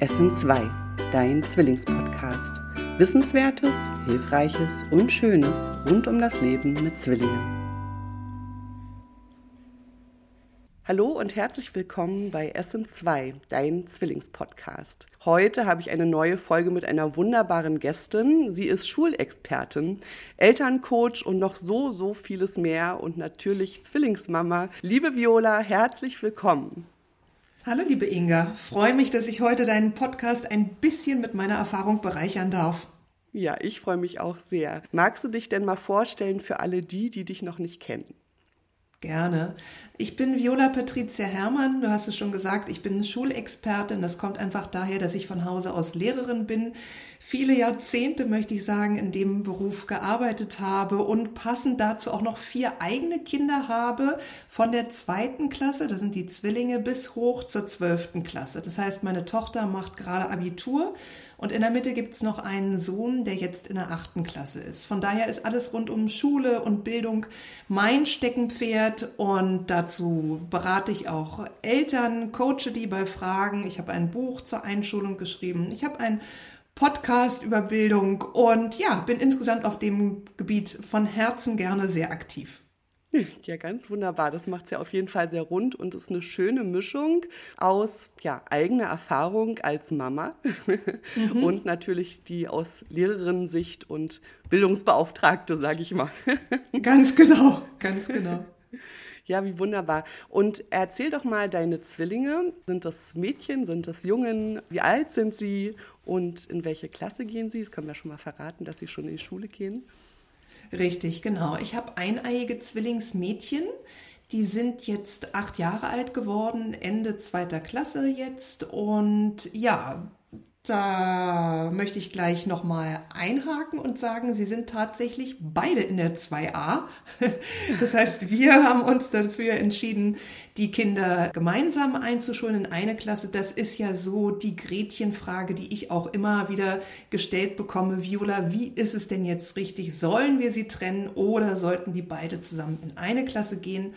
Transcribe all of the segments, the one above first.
Essen 2, dein Zwillingspodcast. Wissenswertes, Hilfreiches und Schönes rund um das Leben mit Zwillingen. Hallo und herzlich willkommen bei Essen 2, dein Zwillingspodcast. Heute habe ich eine neue Folge mit einer wunderbaren Gästin. Sie ist Schulexpertin, Elterncoach und noch so, so vieles mehr und natürlich Zwillingsmama. Liebe Viola, herzlich willkommen. Hallo liebe Inga, freue mich, dass ich heute deinen Podcast ein bisschen mit meiner Erfahrung bereichern darf. Ja, ich freue mich auch sehr. Magst du dich denn mal vorstellen für alle die, die dich noch nicht kennen? Gerne. Ich bin Viola Patricia Herrmann. Du hast es schon gesagt, ich bin Schulexpertin. Das kommt einfach daher, dass ich von Hause aus Lehrerin bin. Viele Jahrzehnte, möchte ich sagen, in dem Beruf gearbeitet habe und passend dazu auch noch vier eigene Kinder habe. Von der zweiten Klasse, das sind die Zwillinge, bis hoch zur zwölften Klasse. Das heißt, meine Tochter macht gerade Abitur und in der Mitte gibt es noch einen Sohn, der jetzt in der achten Klasse ist. Von daher ist alles rund um Schule und Bildung mein Steckenpferd und dazu berate ich auch Eltern, coache die bei Fragen. Ich habe ein Buch zur Einschulung geschrieben. Ich habe ein Podcast über Bildung und ja, bin insgesamt auf dem Gebiet von Herzen gerne sehr aktiv. Ja, ganz wunderbar. Das macht es ja auf jeden Fall sehr rund und ist eine schöne Mischung aus ja, eigener Erfahrung als Mama mhm. und natürlich die aus Lehrerinnen-Sicht und Bildungsbeauftragte, sage ich mal. Ganz genau, ganz genau. Ja, wie wunderbar. Und erzähl doch mal deine Zwillinge. Sind das Mädchen, sind das Jungen? Wie alt sind sie und in welche Klasse gehen sie? Das können wir schon mal verraten, dass sie schon in die Schule gehen. Richtig, genau. Ich habe eineiige Zwillingsmädchen. Die sind jetzt acht Jahre alt geworden, Ende zweiter Klasse jetzt. Und ja, da möchte ich gleich nochmal einhaken und sagen, sie sind tatsächlich beide in der 2a. Das heißt, wir haben uns dafür entschieden, die Kinder gemeinsam einzuschulen in eine Klasse. Das ist ja so die Gretchenfrage, die ich auch immer wieder gestellt bekomme. Viola, wie ist es denn jetzt richtig? Sollen wir sie trennen oder sollten die beide zusammen in eine Klasse gehen?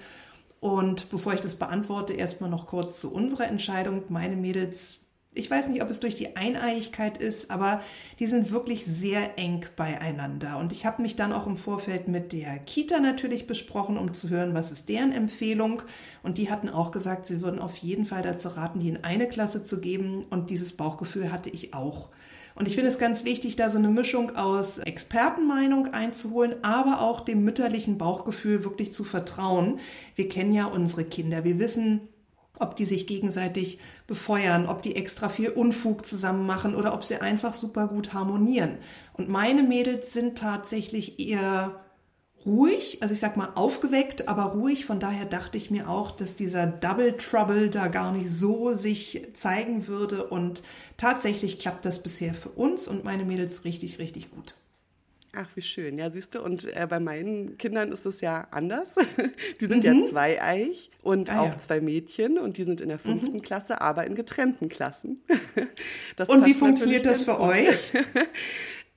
Und bevor ich das beantworte, erstmal noch kurz zu unserer Entscheidung. Meine Mädels ich weiß nicht, ob es durch die Eineigigkeit ist, aber die sind wirklich sehr eng beieinander. Und ich habe mich dann auch im Vorfeld mit der Kita natürlich besprochen, um zu hören, was ist deren Empfehlung. Und die hatten auch gesagt, sie würden auf jeden Fall dazu raten, die in eine Klasse zu geben. Und dieses Bauchgefühl hatte ich auch. Und ich finde es ganz wichtig, da so eine Mischung aus Expertenmeinung einzuholen, aber auch dem mütterlichen Bauchgefühl wirklich zu vertrauen. Wir kennen ja unsere Kinder. Wir wissen, ob die sich gegenseitig befeuern, ob die extra viel Unfug zusammen machen oder ob sie einfach super gut harmonieren. Und meine Mädels sind tatsächlich eher ruhig, also ich sag mal aufgeweckt, aber ruhig. Von daher dachte ich mir auch, dass dieser Double Trouble da gar nicht so sich zeigen würde. Und tatsächlich klappt das bisher für uns und meine Mädels richtig, richtig gut. Ach, wie schön. Ja, siehst du, und äh, bei meinen Kindern ist es ja anders. die sind mhm. ja zweieich und ah, auch ja. zwei Mädchen und die sind in der mhm. fünften mhm. Klasse, aber in getrennten Klassen. und wie funktioniert das für gut. euch?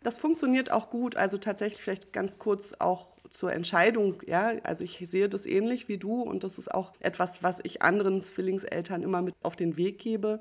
Das funktioniert auch gut. Also tatsächlich vielleicht ganz kurz auch zur Entscheidung, ja, also ich sehe das ähnlich wie du und das ist auch etwas, was ich anderen Zwillingseltern immer mit auf den Weg gebe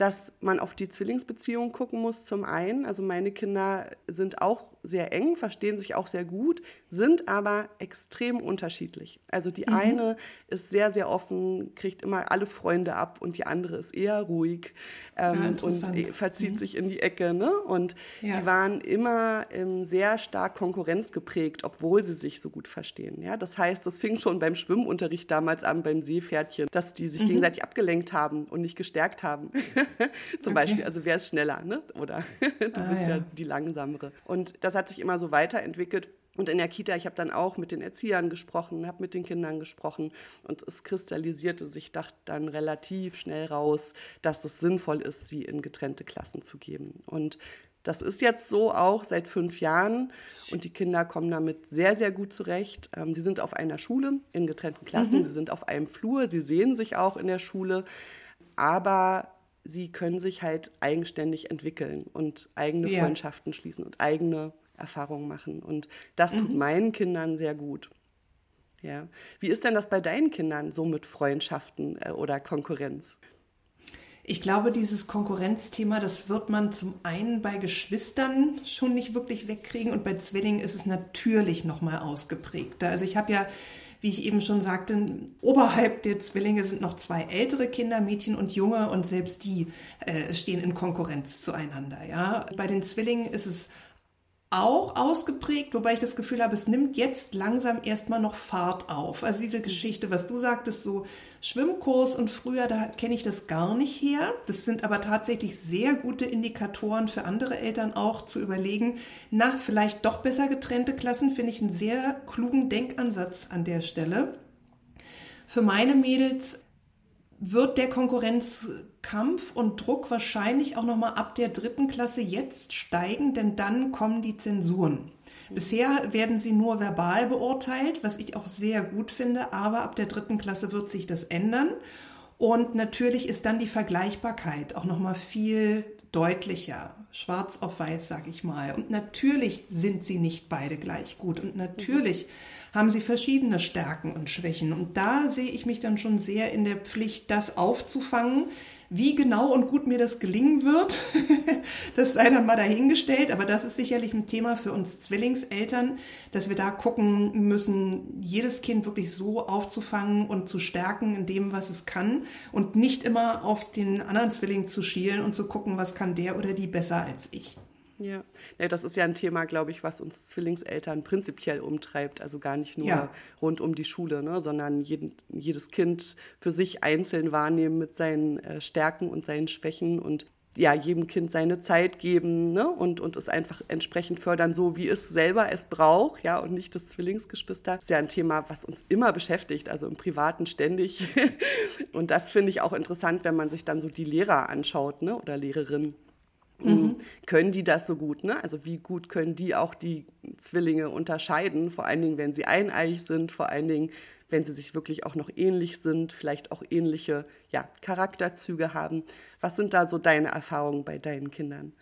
dass man auf die Zwillingsbeziehung gucken muss. Zum einen, also meine Kinder sind auch sehr eng, verstehen sich auch sehr gut, sind aber extrem unterschiedlich. Also die mhm. eine ist sehr, sehr offen, kriegt immer alle Freunde ab und die andere ist eher ruhig ähm, ja, und äh, verzieht mhm. sich in die Ecke. Ne? Und ja. die waren immer ähm, sehr stark konkurrenzgeprägt, obwohl sie sich so gut verstehen. Ja? Das heißt, das fing schon beim Schwimmunterricht damals an, beim Seepferdchen, dass die sich mhm. gegenseitig abgelenkt haben und nicht gestärkt haben. Zum okay. Beispiel, also wer ist schneller, ne? oder du ah, bist ja. ja die langsamere. Und das hat sich immer so weiterentwickelt. Und in der Kita, ich habe dann auch mit den Erziehern gesprochen, habe mit den Kindern gesprochen und es kristallisierte sich dann relativ schnell raus, dass es sinnvoll ist, sie in getrennte Klassen zu geben. Und das ist jetzt so auch seit fünf Jahren und die Kinder kommen damit sehr, sehr gut zurecht. Ähm, sie sind auf einer Schule in getrennten Klassen, mhm. sie sind auf einem Flur, sie sehen sich auch in der Schule, aber sie können sich halt eigenständig entwickeln und eigene ja. Freundschaften schließen und eigene Erfahrungen machen. Und das tut mhm. meinen Kindern sehr gut. Ja. Wie ist denn das bei deinen Kindern so mit Freundschaften äh, oder Konkurrenz? Ich glaube, dieses Konkurrenzthema, das wird man zum einen bei Geschwistern schon nicht wirklich wegkriegen und bei Zwillingen ist es natürlich nochmal ausgeprägter. Also ich habe ja, wie ich eben schon sagte, oberhalb der Zwillinge sind noch zwei ältere Kinder, Mädchen und Junge und selbst die äh, stehen in Konkurrenz zueinander. Ja, bei den Zwillingen ist es auch ausgeprägt, wobei ich das Gefühl habe, es nimmt jetzt langsam erstmal noch Fahrt auf. Also diese Geschichte, was du sagtest, so Schwimmkurs und früher, da kenne ich das gar nicht her. Das sind aber tatsächlich sehr gute Indikatoren für andere Eltern auch zu überlegen, na, vielleicht doch besser getrennte Klassen, finde ich einen sehr klugen Denkansatz an der Stelle. Für meine Mädels wird der Konkurrenzkampf und Druck wahrscheinlich auch noch mal ab der dritten Klasse jetzt steigen, denn dann kommen die Zensuren. Bisher werden sie nur verbal beurteilt, was ich auch sehr gut finde, aber ab der dritten Klasse wird sich das ändern. Und natürlich ist dann die Vergleichbarkeit auch noch mal viel deutlicher, schwarz auf weiß, sag ich mal. Und natürlich sind sie nicht beide gleich gut. Und natürlich mhm haben sie verschiedene Stärken und Schwächen. Und da sehe ich mich dann schon sehr in der Pflicht, das aufzufangen. Wie genau und gut mir das gelingen wird, das sei dann mal dahingestellt. Aber das ist sicherlich ein Thema für uns Zwillingseltern, dass wir da gucken müssen, jedes Kind wirklich so aufzufangen und zu stärken in dem, was es kann und nicht immer auf den anderen Zwilling zu schielen und zu gucken, was kann der oder die besser als ich. Ja. ja, das ist ja ein Thema, glaube ich, was uns Zwillingseltern prinzipiell umtreibt. Also gar nicht nur ja. rund um die Schule, ne, sondern jeden, jedes Kind für sich einzeln wahrnehmen mit seinen äh, Stärken und seinen Schwächen und ja, jedem Kind seine Zeit geben ne? und, und es einfach entsprechend fördern, so wie es selber es braucht, ja, und nicht das Zwillingsgeschwister. Das ist ja ein Thema, was uns immer beschäftigt, also im Privaten ständig. und das finde ich auch interessant, wenn man sich dann so die Lehrer anschaut, ne, oder Lehrerinnen Mhm. Können die das so gut? Ne? Also wie gut können die auch die Zwillinge unterscheiden? Vor allen Dingen, wenn sie eineich sind, vor allen Dingen, wenn sie sich wirklich auch noch ähnlich sind, vielleicht auch ähnliche ja, Charakterzüge haben. Was sind da so deine Erfahrungen bei deinen Kindern?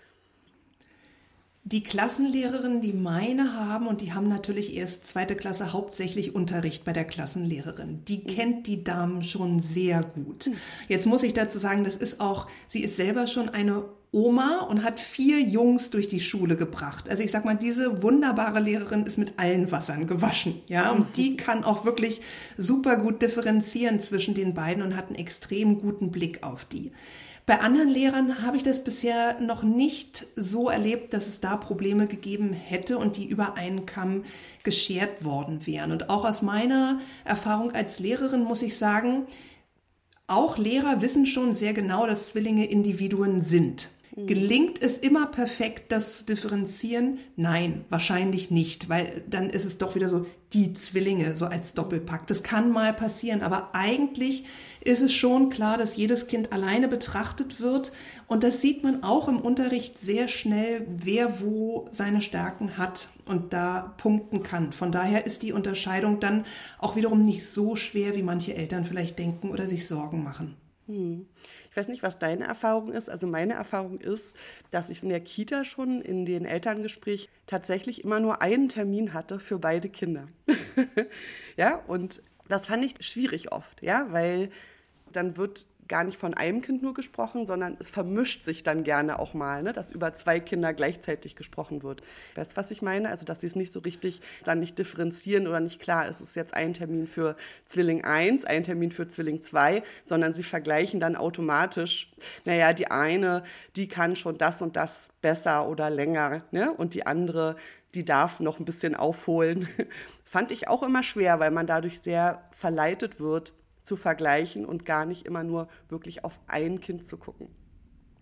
Die Klassenlehrerinnen, die meine haben, und die haben natürlich erst zweite Klasse hauptsächlich Unterricht bei der Klassenlehrerin, die mhm. kennt die Damen schon sehr gut. Mhm. Jetzt muss ich dazu sagen, das ist auch, sie ist selber schon eine Oma und hat vier Jungs durch die Schule gebracht. Also ich sag mal, diese wunderbare Lehrerin ist mit allen Wassern gewaschen, ja, und die kann auch wirklich super gut differenzieren zwischen den beiden und hat einen extrem guten Blick auf die. Bei anderen Lehrern habe ich das bisher noch nicht so erlebt, dass es da Probleme gegeben hätte und die über einen Kamm geschert worden wären. Und auch aus meiner Erfahrung als Lehrerin muss ich sagen, auch Lehrer wissen schon sehr genau, dass Zwillinge Individuen sind. Gelingt es immer perfekt, das zu differenzieren? Nein, wahrscheinlich nicht, weil dann ist es doch wieder so die Zwillinge, so als Doppelpack. Das kann mal passieren, aber eigentlich ist es schon klar, dass jedes Kind alleine betrachtet wird und das sieht man auch im Unterricht sehr schnell, wer wo seine Stärken hat und da punkten kann. Von daher ist die Unterscheidung dann auch wiederum nicht so schwer, wie manche Eltern vielleicht denken oder sich Sorgen machen. Hm weiß nicht, was deine Erfahrung ist. Also meine Erfahrung ist, dass ich in der Kita schon in den Elterngespräch tatsächlich immer nur einen Termin hatte für beide Kinder. ja, und das fand ich schwierig oft, ja, weil dann wird gar nicht von einem Kind nur gesprochen, sondern es vermischt sich dann gerne auch mal, ne, dass über zwei Kinder gleichzeitig gesprochen wird. Weißt du, was ich meine? Also, dass sie es nicht so richtig dann nicht differenzieren oder nicht klar, ist es jetzt ein Termin für Zwilling 1, ein Termin für Zwilling 2, sondern sie vergleichen dann automatisch, naja, die eine, die kann schon das und das besser oder länger, ne? und die andere, die darf noch ein bisschen aufholen. Fand ich auch immer schwer, weil man dadurch sehr verleitet wird, zu vergleichen und gar nicht immer nur wirklich auf ein Kind zu gucken.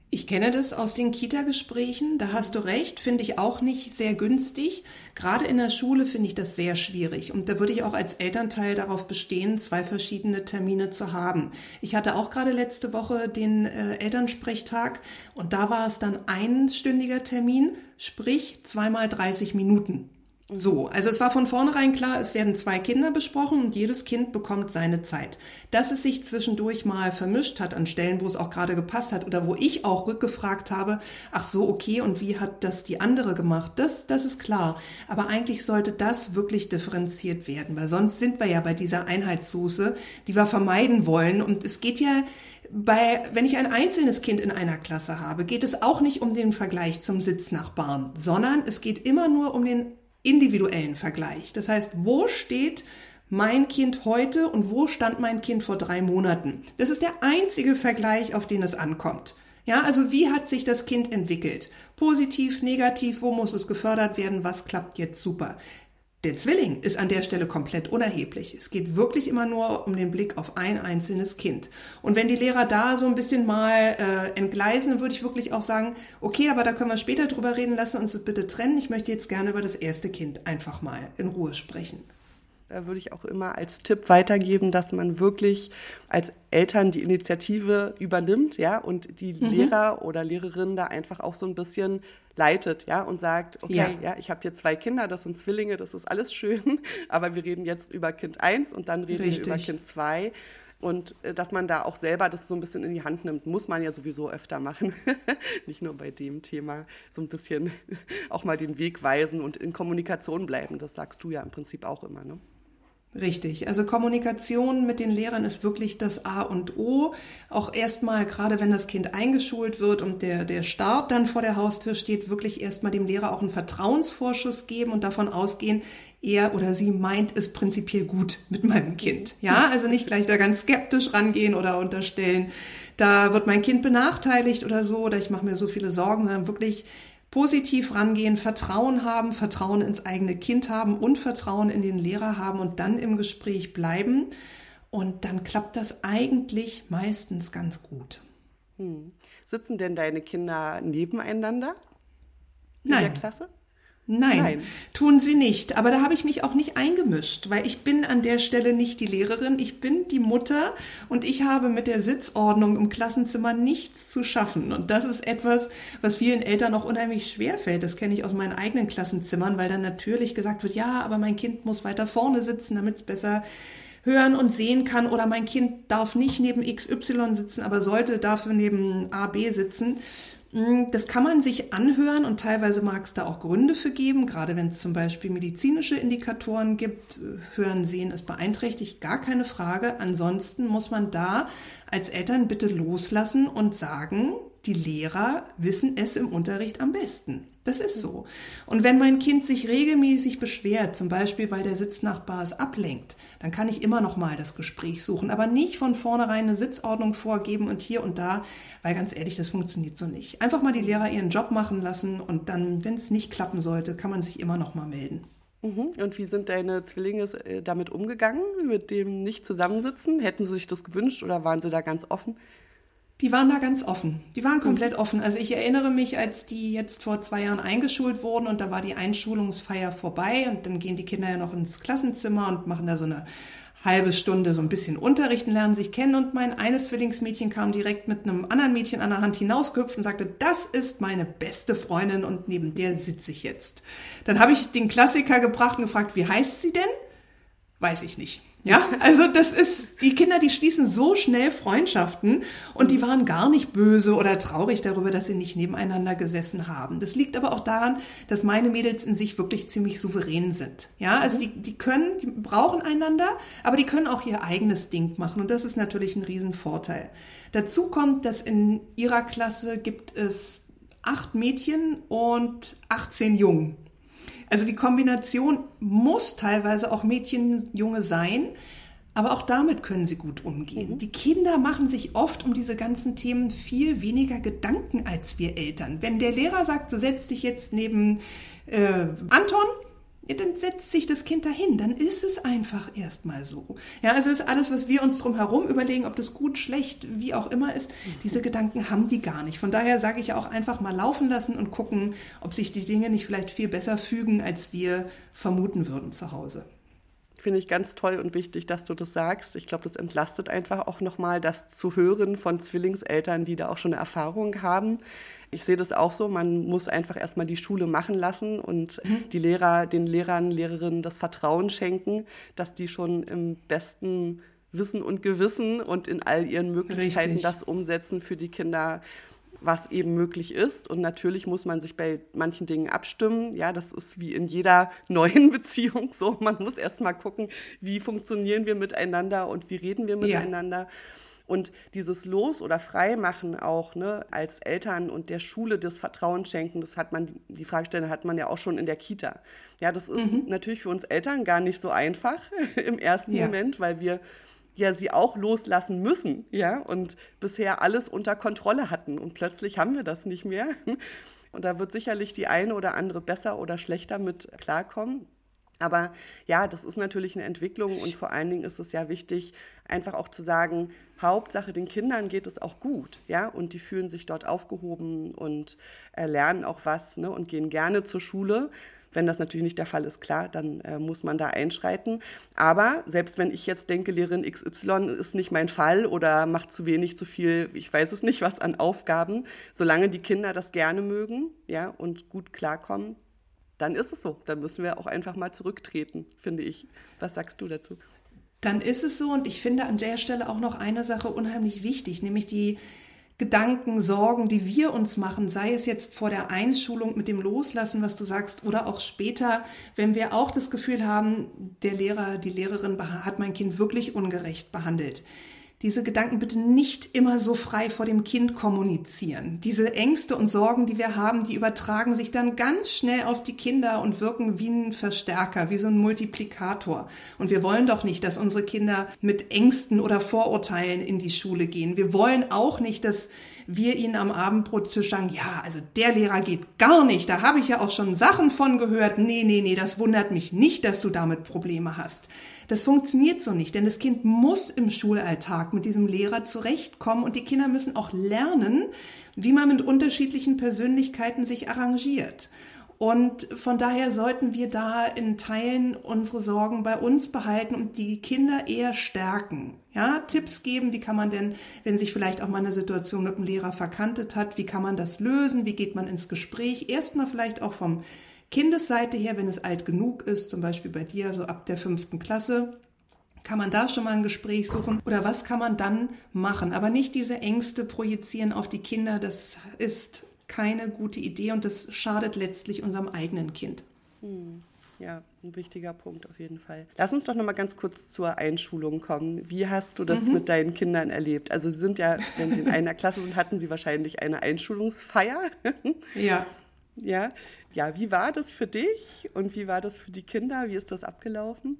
Ich kenne das aus den Kita-Gesprächen, da hast du recht, finde ich auch nicht sehr günstig. Gerade in der Schule finde ich das sehr schwierig und da würde ich auch als Elternteil darauf bestehen, zwei verschiedene Termine zu haben. Ich hatte auch gerade letzte Woche den äh, Elternsprechtag und da war es dann ein stündiger Termin, sprich zweimal 30 Minuten. So, also es war von vornherein klar, es werden zwei Kinder besprochen und jedes Kind bekommt seine Zeit. Dass es sich zwischendurch mal vermischt hat an Stellen, wo es auch gerade gepasst hat oder wo ich auch rückgefragt habe, ach so, okay, und wie hat das die andere gemacht? Das, das ist klar. Aber eigentlich sollte das wirklich differenziert werden, weil sonst sind wir ja bei dieser Einheitssoße, die wir vermeiden wollen. Und es geht ja bei, wenn ich ein einzelnes Kind in einer Klasse habe, geht es auch nicht um den Vergleich zum Sitznachbarn, sondern es geht immer nur um den individuellen Vergleich. Das heißt, wo steht mein Kind heute und wo stand mein Kind vor drei Monaten? Das ist der einzige Vergleich, auf den es ankommt. Ja, also wie hat sich das Kind entwickelt? Positiv, negativ, wo muss es gefördert werden? Was klappt jetzt super? Der Zwilling ist an der Stelle komplett unerheblich. Es geht wirklich immer nur um den Blick auf ein einzelnes Kind. Und wenn die Lehrer da so ein bisschen mal äh, entgleisen, würde ich wirklich auch sagen, okay, aber da können wir später drüber reden, lassen uns das bitte trennen. Ich möchte jetzt gerne über das erste Kind einfach mal in Ruhe sprechen. Da würde ich auch immer als Tipp weitergeben, dass man wirklich als Eltern die Initiative übernimmt, ja, und die mhm. Lehrer oder Lehrerinnen da einfach auch so ein bisschen leitet, ja, und sagt, okay, ja, ja ich habe hier zwei Kinder, das sind Zwillinge, das ist alles schön, aber wir reden jetzt über Kind 1 und dann reden Richtig. wir über Kind 2. Und äh, dass man da auch selber das so ein bisschen in die Hand nimmt, muss man ja sowieso öfter machen. Nicht nur bei dem Thema, so ein bisschen auch mal den Weg weisen und in Kommunikation bleiben. Das sagst du ja im Prinzip auch immer, ne? Richtig. Also Kommunikation mit den Lehrern ist wirklich das A und O. Auch erstmal, gerade wenn das Kind eingeschult wird und der, der Start dann vor der Haustür steht, wirklich erstmal dem Lehrer auch einen Vertrauensvorschuss geben und davon ausgehen, er oder sie meint es prinzipiell gut mit meinem Kind. Ja, also nicht gleich da ganz skeptisch rangehen oder unterstellen, da wird mein Kind benachteiligt oder so, oder ich mache mir so viele Sorgen, sondern wirklich positiv rangehen, Vertrauen haben, Vertrauen ins eigene Kind haben und Vertrauen in den Lehrer haben und dann im Gespräch bleiben. Und dann klappt das eigentlich meistens ganz gut. Hm. Sitzen denn deine Kinder nebeneinander in Nein. der Klasse? Nein, Nein, tun sie nicht. Aber da habe ich mich auch nicht eingemischt, weil ich bin an der Stelle nicht die Lehrerin, ich bin die Mutter und ich habe mit der Sitzordnung im Klassenzimmer nichts zu schaffen. Und das ist etwas, was vielen Eltern auch unheimlich schwer fällt. Das kenne ich aus meinen eigenen Klassenzimmern, weil dann natürlich gesagt wird, ja, aber mein Kind muss weiter vorne sitzen, damit es besser hören und sehen kann oder mein Kind darf nicht neben XY sitzen, aber sollte dafür neben A, B sitzen. Mm, das kann man sich anhören und teilweise mag es da auch Gründe für geben, gerade wenn es zum Beispiel medizinische Indikatoren gibt. Hören, Sehen ist beeinträchtigt, gar keine Frage. Ansonsten muss man da als Eltern bitte loslassen und sagen, die Lehrer wissen es im Unterricht am besten. Das ist so. Und wenn mein Kind sich regelmäßig beschwert, zum Beispiel weil der Sitznachbar es ablenkt, dann kann ich immer noch mal das Gespräch suchen, aber nicht von vornherein eine Sitzordnung vorgeben und hier und da, weil ganz ehrlich, das funktioniert so nicht. Einfach mal die Lehrer ihren Job machen lassen und dann, wenn es nicht klappen sollte, kann man sich immer noch mal melden. Mhm. Und wie sind deine Zwillinge äh, damit umgegangen, mit dem Nicht-Zusammensitzen? Hätten sie sich das gewünscht oder waren sie da ganz offen? Die waren da ganz offen. Die waren komplett mhm. offen. Also ich erinnere mich, als die jetzt vor zwei Jahren eingeschult wurden und da war die Einschulungsfeier vorbei und dann gehen die Kinder ja noch ins Klassenzimmer und machen da so eine halbe Stunde so ein bisschen unterrichten, lernen sich kennen und mein eines Zwilllingsmädchen kam direkt mit einem anderen Mädchen an der Hand hinausgehüpft und sagte, das ist meine beste Freundin und neben der sitze ich jetzt. Dann habe ich den Klassiker gebracht und gefragt, wie heißt sie denn? Weiß ich nicht. Ja, also das ist, die Kinder, die schließen so schnell Freundschaften und die waren gar nicht böse oder traurig darüber, dass sie nicht nebeneinander gesessen haben. Das liegt aber auch daran, dass meine Mädels in sich wirklich ziemlich souverän sind. Ja, also die, die können, die brauchen einander, aber die können auch ihr eigenes Ding machen und das ist natürlich ein Riesenvorteil. Dazu kommt, dass in ihrer Klasse gibt es acht Mädchen und 18 Jungen. Also die Kombination muss teilweise auch Mädchen, Junge sein, aber auch damit können sie gut umgehen. Mhm. Die Kinder machen sich oft um diese ganzen Themen viel weniger Gedanken als wir Eltern. Wenn der Lehrer sagt, du setzt dich jetzt neben äh, Anton, ja, dann setzt sich das Kind dahin, dann ist es einfach erstmal so. Ja, also ist alles, was wir uns drum herum überlegen, ob das gut, schlecht, wie auch immer ist, diese Gedanken haben die gar nicht. Von daher sage ich auch einfach mal laufen lassen und gucken, ob sich die Dinge nicht vielleicht viel besser fügen, als wir vermuten würden zu Hause. finde ich ganz toll und wichtig, dass du das sagst. Ich glaube, das entlastet einfach auch nochmal, das zu hören von Zwillingseltern, die da auch schon eine Erfahrung haben. Ich sehe das auch so, man muss einfach erstmal die Schule machen lassen und mhm. die Lehrer, den Lehrern, Lehrerinnen das Vertrauen schenken, dass die schon im besten Wissen und Gewissen und in all ihren Möglichkeiten Richtig. das umsetzen für die Kinder, was eben möglich ist. Und natürlich muss man sich bei manchen Dingen abstimmen. Ja, das ist wie in jeder neuen Beziehung so. Man muss erst mal gucken, wie funktionieren wir miteinander und wie reden wir miteinander. Ja. Und dieses Los- oder Freimachen auch ne, als Eltern und der Schule das Vertrauen schenken, das hat man, die Fragestellung hat man ja auch schon in der Kita. Ja, das ist mhm. natürlich für uns Eltern gar nicht so einfach im ersten ja. Moment, weil wir ja sie auch loslassen müssen, ja, und bisher alles unter Kontrolle hatten und plötzlich haben wir das nicht mehr. Und da wird sicherlich die eine oder andere besser oder schlechter mit klarkommen. Aber ja, das ist natürlich eine Entwicklung und vor allen Dingen ist es ja wichtig, einfach auch zu sagen, Hauptsache den Kindern geht es auch gut, ja, und die fühlen sich dort aufgehoben und äh, lernen auch was ne, und gehen gerne zur Schule. Wenn das natürlich nicht der Fall ist, klar, dann äh, muss man da einschreiten. Aber selbst wenn ich jetzt denke, Lehrerin XY ist nicht mein Fall oder macht zu wenig, zu viel, ich weiß es nicht, was an Aufgaben, solange die Kinder das gerne mögen, ja, und gut klarkommen, dann ist es so. Dann müssen wir auch einfach mal zurücktreten, finde ich. Was sagst du dazu? Dann ist es so und ich finde an der Stelle auch noch eine Sache unheimlich wichtig, nämlich die Gedanken, Sorgen, die wir uns machen, sei es jetzt vor der Einschulung mit dem Loslassen, was du sagst, oder auch später, wenn wir auch das Gefühl haben, der Lehrer, die Lehrerin hat mein Kind wirklich ungerecht behandelt diese Gedanken bitte nicht immer so frei vor dem Kind kommunizieren. Diese Ängste und Sorgen, die wir haben, die übertragen sich dann ganz schnell auf die Kinder und wirken wie ein Verstärker, wie so ein Multiplikator. Und wir wollen doch nicht, dass unsere Kinder mit Ängsten oder Vorurteilen in die Schule gehen. Wir wollen auch nicht, dass wir ihnen am Abendbrottisch sagen, ja, also der Lehrer geht gar nicht. Da habe ich ja auch schon Sachen von gehört. Nee, nee, nee, das wundert mich nicht, dass du damit Probleme hast. Das funktioniert so nicht, denn das Kind muss im Schulalltag mit diesem Lehrer zurechtkommen und die Kinder müssen auch lernen, wie man mit unterschiedlichen Persönlichkeiten sich arrangiert. Und von daher sollten wir da in Teilen unsere Sorgen bei uns behalten und die Kinder eher stärken. Ja, Tipps geben, wie kann man denn, wenn sich vielleicht auch mal eine Situation mit dem Lehrer verkantet hat, wie kann man das lösen, wie geht man ins Gespräch? Erstmal vielleicht auch vom Kindesseite her, wenn es alt genug ist, zum Beispiel bei dir, so ab der fünften Klasse, kann man da schon mal ein Gespräch suchen? Oder was kann man dann machen? Aber nicht diese Ängste projizieren auf die Kinder. Das ist keine gute Idee und das schadet letztlich unserem eigenen Kind. Hm. Ja, ein wichtiger Punkt auf jeden Fall. Lass uns doch noch mal ganz kurz zur Einschulung kommen. Wie hast du das mhm. mit deinen Kindern erlebt? Also sie sind ja, wenn sie in einer Klasse sind, hatten sie wahrscheinlich eine Einschulungsfeier. Ja. Ja, ja, wie war das für dich und wie war das für die Kinder? Wie ist das abgelaufen?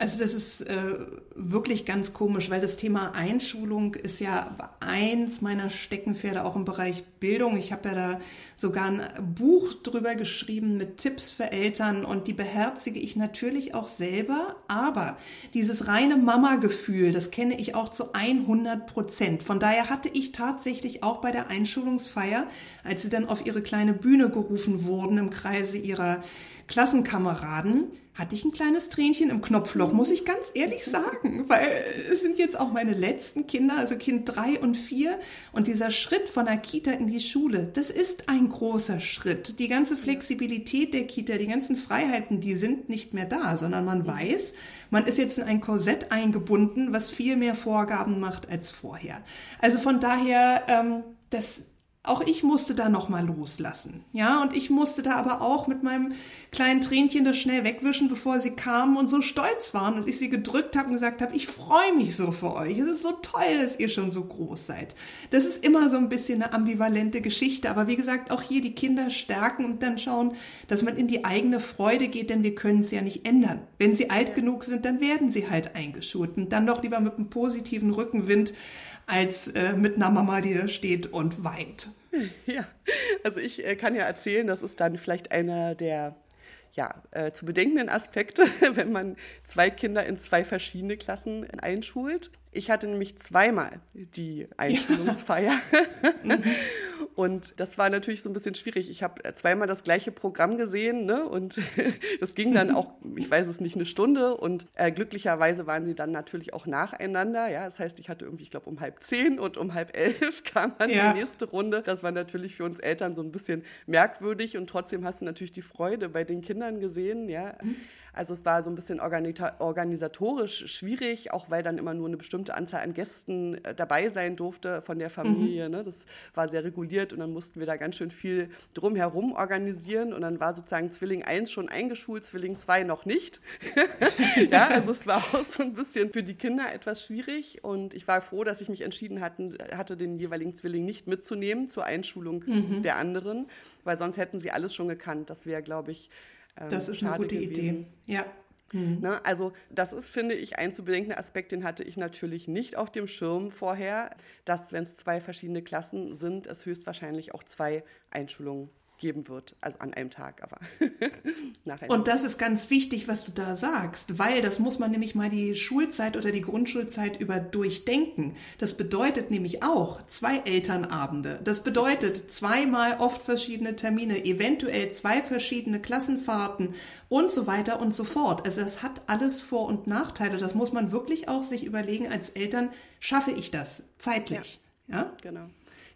Also das ist äh, wirklich ganz komisch, weil das Thema Einschulung ist ja eins meiner Steckenpferde auch im Bereich Bildung. Ich habe ja da sogar ein Buch drüber geschrieben mit Tipps für Eltern und die beherzige ich natürlich auch selber. Aber dieses reine Mama-Gefühl, das kenne ich auch zu 100 Prozent. Von daher hatte ich tatsächlich auch bei der Einschulungsfeier, als sie dann auf ihre kleine Bühne gerufen wurden im Kreise ihrer Klassenkameraden, hatte ich ein kleines Tränchen im Knopfloch, muss ich ganz ehrlich sagen, weil es sind jetzt auch meine letzten Kinder, also Kind drei und vier. Und dieser Schritt von der Kita in die Schule, das ist ein großer Schritt. Die ganze Flexibilität der Kita, die ganzen Freiheiten, die sind nicht mehr da, sondern man weiß, man ist jetzt in ein Korsett eingebunden, was viel mehr Vorgaben macht als vorher. Also von daher, ähm, das auch ich musste da noch mal loslassen. Ja, und ich musste da aber auch mit meinem kleinen Tränchen das schnell wegwischen, bevor sie kamen und so stolz waren und ich sie gedrückt habe und gesagt habe, ich freue mich so für euch. Es ist so toll, dass ihr schon so groß seid. Das ist immer so ein bisschen eine ambivalente Geschichte, aber wie gesagt, auch hier die Kinder stärken und dann schauen, dass man in die eigene Freude geht, denn wir können es ja nicht ändern. Wenn sie alt genug sind, dann werden sie halt eingeschult und dann doch lieber mit einem positiven Rückenwind als äh, mit einer Mama, die da steht und weint. Ja, also ich äh, kann ja erzählen, das ist dann vielleicht einer der ja, äh, zu bedenkenden Aspekte, wenn man zwei Kinder in zwei verschiedene Klassen einschult. Ich hatte nämlich zweimal die Einschulungsfeier. Ja. und das war natürlich so ein bisschen schwierig. Ich habe zweimal das gleiche Programm gesehen ne? und das ging dann auch, ich weiß es nicht, eine Stunde. Und äh, glücklicherweise waren sie dann natürlich auch nacheinander. Ja? Das heißt, ich hatte irgendwie, ich glaube, um halb zehn und um halb elf kam dann ja. die nächste Runde. Das war natürlich für uns Eltern so ein bisschen merkwürdig und trotzdem hast du natürlich die Freude bei den Kindern gesehen. Ja? Mhm. Also es war so ein bisschen organisatorisch schwierig, auch weil dann immer nur eine bestimmte Anzahl an Gästen äh, dabei sein durfte von der Familie. Mhm. Ne? Das war sehr reguliert und dann mussten wir da ganz schön viel drumherum organisieren und dann war sozusagen Zwilling 1 schon eingeschult, Zwilling 2 noch nicht. ja, also es war auch so ein bisschen für die Kinder etwas schwierig und ich war froh, dass ich mich entschieden hatten, hatte, den jeweiligen Zwilling nicht mitzunehmen zur Einschulung mhm. der anderen, weil sonst hätten sie alles schon gekannt. Das wäre, glaube ich, ähm, das ist eine gute gewesen. Idee. Ja. Mhm. Ne, also das ist, finde ich, ein zu bedenkender Aspekt, den hatte ich natürlich nicht auf dem Schirm vorher, dass, wenn es zwei verschiedene Klassen sind, es höchstwahrscheinlich auch zwei Einschulungen geben wird. Also an einem Tag, aber nachher. Und das ist ganz wichtig, was du da sagst, weil das muss man nämlich mal die Schulzeit oder die Grundschulzeit über durchdenken. Das bedeutet nämlich auch zwei Elternabende. Das bedeutet zweimal oft verschiedene Termine, eventuell zwei verschiedene Klassenfahrten und so weiter und so fort. Also es hat alles Vor- und Nachteile. Das muss man wirklich auch sich überlegen als Eltern, schaffe ich das zeitlich? Ja, ja? genau.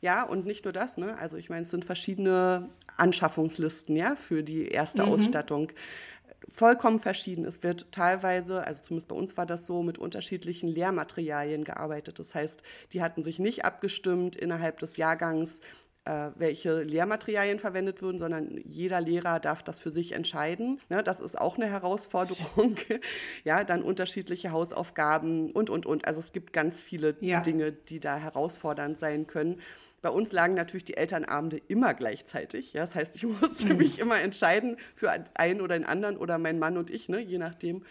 Ja, und nicht nur das, ne? Also ich meine, es sind verschiedene Anschaffungslisten, ja, für die erste mhm. Ausstattung. Vollkommen verschieden. Es wird teilweise, also zumindest bei uns war das so, mit unterschiedlichen Lehrmaterialien gearbeitet. Das heißt, die hatten sich nicht abgestimmt innerhalb des Jahrgangs, äh, welche Lehrmaterialien verwendet würden, sondern jeder Lehrer darf das für sich entscheiden. Ja, das ist auch eine Herausforderung. ja, dann unterschiedliche Hausaufgaben und, und, und. Also es gibt ganz viele ja. Dinge, die da herausfordernd sein können. Bei uns lagen natürlich die Elternabende immer gleichzeitig. Ja, das heißt, ich musste mhm. mich immer entscheiden für einen oder den anderen oder mein Mann und ich, ne, je nachdem.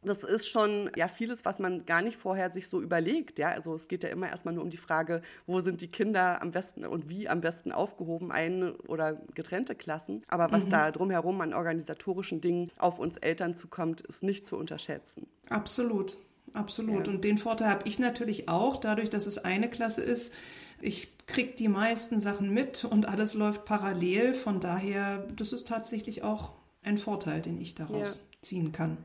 Das ist schon ja vieles, was man gar nicht vorher sich so überlegt. Ja, also es geht ja immer erstmal nur um die Frage, wo sind die Kinder am besten und wie am besten aufgehoben, eine oder getrennte Klassen. Aber was mhm. da drumherum an organisatorischen Dingen auf uns Eltern zukommt, ist nicht zu unterschätzen. Absolut, absolut. Ja. Und den Vorteil habe ich natürlich auch, dadurch, dass es eine Klasse ist ich kriege die meisten Sachen mit und alles läuft parallel. Von daher, das ist tatsächlich auch ein Vorteil, den ich daraus ja. ziehen kann.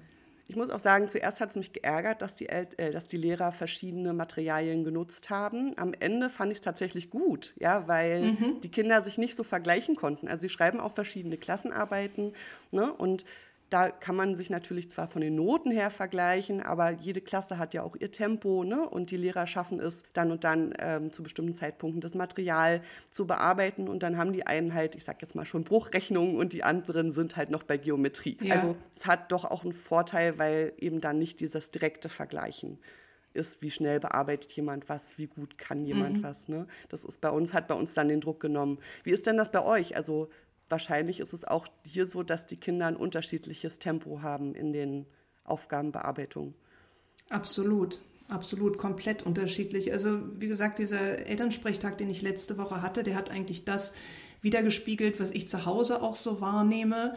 Ich muss auch sagen, zuerst hat es mich geärgert, dass die, El äh, dass die Lehrer verschiedene Materialien genutzt haben. Am Ende fand ich es tatsächlich gut, ja, weil mhm. die Kinder sich nicht so vergleichen konnten. Also sie schreiben auch verschiedene Klassenarbeiten ne, und da kann man sich natürlich zwar von den Noten her vergleichen, aber jede Klasse hat ja auch ihr Tempo ne? und die Lehrer schaffen es dann und dann ähm, zu bestimmten Zeitpunkten das Material zu bearbeiten und dann haben die einen halt, ich sag jetzt mal schon Bruchrechnungen und die anderen sind halt noch bei Geometrie. Ja. Also es hat doch auch einen Vorteil, weil eben dann nicht dieses direkte Vergleichen ist, wie schnell bearbeitet jemand was, wie gut kann jemand mhm. was. Ne? Das ist bei uns, hat bei uns dann den Druck genommen. Wie ist denn das bei euch? Also wahrscheinlich ist es auch hier so, dass die Kinder ein unterschiedliches Tempo haben in den Aufgabenbearbeitungen. Absolut, absolut, komplett unterschiedlich. Also wie gesagt, dieser Elternsprechtag, den ich letzte Woche hatte, der hat eigentlich das wiedergespiegelt, was ich zu Hause auch so wahrnehme,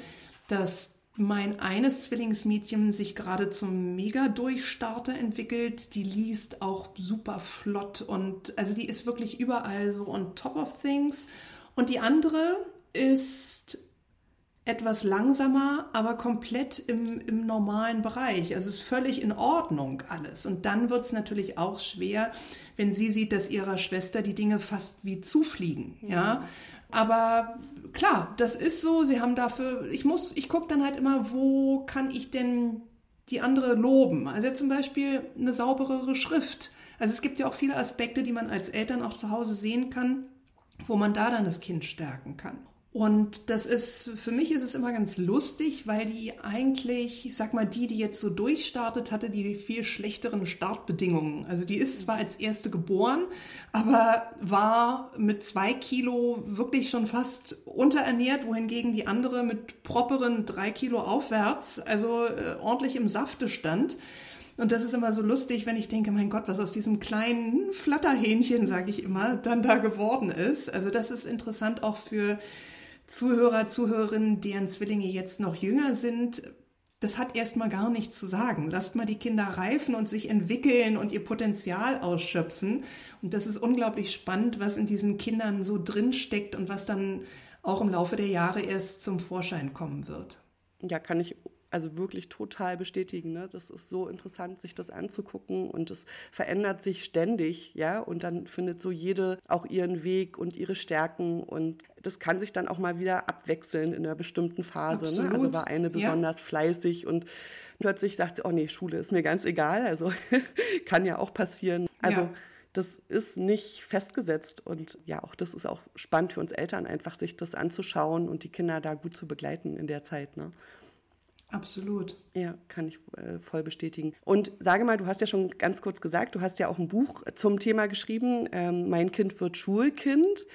dass mein eines Zwillingsmädchen sich gerade zum Mega-Durchstarter entwickelt. Die liest auch super flott und also die ist wirklich überall so on top of things. Und die andere, ist etwas langsamer, aber komplett im, im normalen Bereich. Also es ist völlig in Ordnung alles. Und dann wird es natürlich auch schwer, wenn sie sieht, dass ihrer Schwester die Dinge fast wie zufliegen. Ja. ja. Aber klar, das ist so. Sie haben dafür, ich muss, ich gucke dann halt immer, wo kann ich denn die andere loben? Also zum Beispiel eine sauberere Schrift. Also es gibt ja auch viele Aspekte, die man als Eltern auch zu Hause sehen kann, wo man da dann das Kind stärken kann. Und das ist, für mich ist es immer ganz lustig, weil die eigentlich, ich sag mal, die, die jetzt so durchstartet, hatte die viel schlechteren Startbedingungen. Also die ist zwar als erste geboren, aber war mit zwei Kilo wirklich schon fast unterernährt, wohingegen die andere mit properen drei Kilo aufwärts, also äh, ordentlich im Safte stand. Und das ist immer so lustig, wenn ich denke, mein Gott, was aus diesem kleinen Flatterhähnchen, sage ich immer, dann da geworden ist. Also das ist interessant auch für Zuhörer, Zuhörerinnen, deren Zwillinge jetzt noch jünger sind, das hat erstmal gar nichts zu sagen. Lasst mal die Kinder reifen und sich entwickeln und ihr Potenzial ausschöpfen. Und das ist unglaublich spannend, was in diesen Kindern so drin steckt und was dann auch im Laufe der Jahre erst zum Vorschein kommen wird. Ja, kann ich also wirklich total bestätigen. Ne? Das ist so interessant, sich das anzugucken und es verändert sich ständig, ja. Und dann findet so jede auch ihren Weg und ihre Stärken und das kann sich dann auch mal wieder abwechseln in einer bestimmten Phase. Ne? Also war eine besonders ja. fleißig und plötzlich sagt sie, oh nee, Schule ist mir ganz egal. Also kann ja auch passieren. Also ja. das ist nicht festgesetzt und ja, auch das ist auch spannend für uns Eltern, einfach sich das anzuschauen und die Kinder da gut zu begleiten in der Zeit. Ne? Absolut. Ja, kann ich äh, voll bestätigen. Und sage mal, du hast ja schon ganz kurz gesagt, du hast ja auch ein Buch zum Thema geschrieben, ähm, Mein Kind wird Schulkind.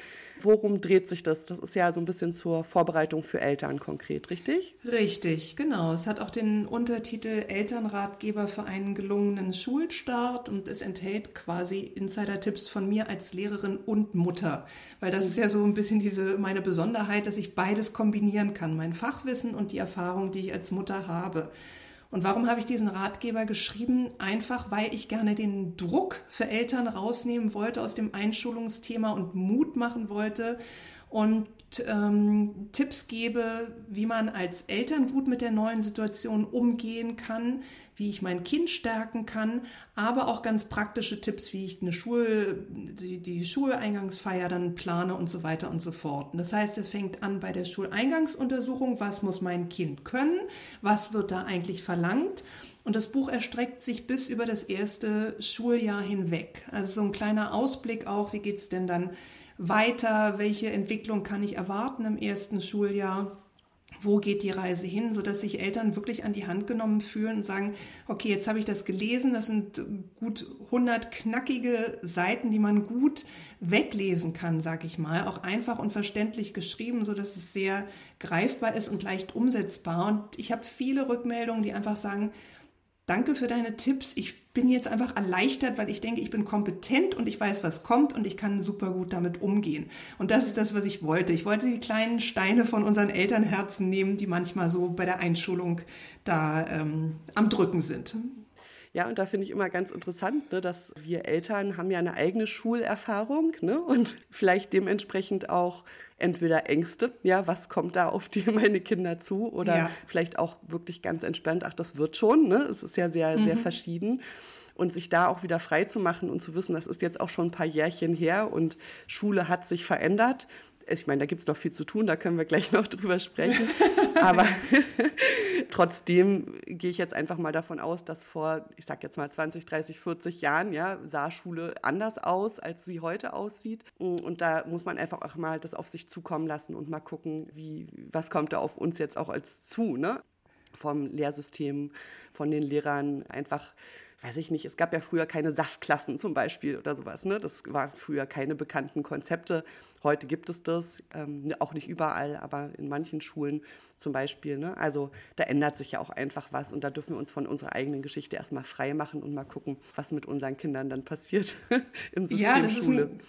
Worum dreht sich das? Das ist ja so ein bisschen zur Vorbereitung für Eltern konkret, richtig? Richtig, genau. Es hat auch den Untertitel Elternratgeber für einen gelungenen Schulstart und es enthält quasi Insider-Tipps von mir als Lehrerin und Mutter. Weil das ist ja so ein bisschen diese meine Besonderheit, dass ich beides kombinieren kann. Mein Fachwissen und die Erfahrung, die ich als Mutter habe. Und warum habe ich diesen Ratgeber geschrieben? Einfach, weil ich gerne den Druck für Eltern rausnehmen wollte aus dem Einschulungsthema und Mut machen wollte und ähm, Tipps gebe, wie man als Eltern gut mit der neuen Situation umgehen kann, wie ich mein Kind stärken kann, aber auch ganz praktische Tipps, wie ich eine Schul, die, die Schuleingangsfeier dann plane und so weiter und so fort. Und das heißt, es fängt an bei der Schuleingangsuntersuchung, was muss mein Kind können, was wird da eigentlich verlangt. Und das Buch erstreckt sich bis über das erste Schuljahr hinweg. Also so ein kleiner Ausblick auch, wie geht's denn dann weiter, welche Entwicklung kann ich erwarten im ersten Schuljahr? Wo geht die Reise hin, sodass sich Eltern wirklich an die Hand genommen fühlen und sagen, okay, jetzt habe ich das gelesen, das sind gut 100 knackige Seiten, die man gut weglesen kann, sag ich mal, auch einfach und verständlich geschrieben, sodass es sehr greifbar ist und leicht umsetzbar. Und ich habe viele Rückmeldungen, die einfach sagen, danke für deine Tipps. Ich bin jetzt einfach erleichtert, weil ich denke, ich bin kompetent und ich weiß, was kommt und ich kann super gut damit umgehen. Und das ist das, was ich wollte. Ich wollte die kleinen Steine von unseren Elternherzen nehmen, die manchmal so bei der Einschulung da ähm, am Drücken sind. Ja, und da finde ich immer ganz interessant, ne, dass wir Eltern haben ja eine eigene Schulerfahrung ne, und vielleicht dementsprechend auch entweder Ängste, ja, was kommt da auf die meine Kinder zu oder ja. vielleicht auch wirklich ganz entspannt, ach, das wird schon, ne? Es ist ja sehr, mhm. sehr verschieden. Und sich da auch wieder frei zu machen und zu wissen, das ist jetzt auch schon ein paar Jährchen her und Schule hat sich verändert ich meine, da gibt es noch viel zu tun, da können wir gleich noch drüber sprechen. Aber trotzdem gehe ich jetzt einfach mal davon aus, dass vor, ich sag jetzt mal 20, 30, 40 Jahren, ja, sah Schule anders aus, als sie heute aussieht. Und da muss man einfach auch mal das auf sich zukommen lassen und mal gucken, wie, was kommt da auf uns jetzt auch als zu, ne? Vom Lehrsystem, von den Lehrern einfach weiß ich nicht, es gab ja früher keine Saftklassen zum Beispiel oder sowas. Ne? Das war früher keine bekannten Konzepte. Heute gibt es das, ähm, auch nicht überall, aber in manchen Schulen zum Beispiel. Ne? Also da ändert sich ja auch einfach was und da dürfen wir uns von unserer eigenen Geschichte erstmal frei machen und mal gucken, was mit unseren Kindern dann passiert im System ja, Schule. Ein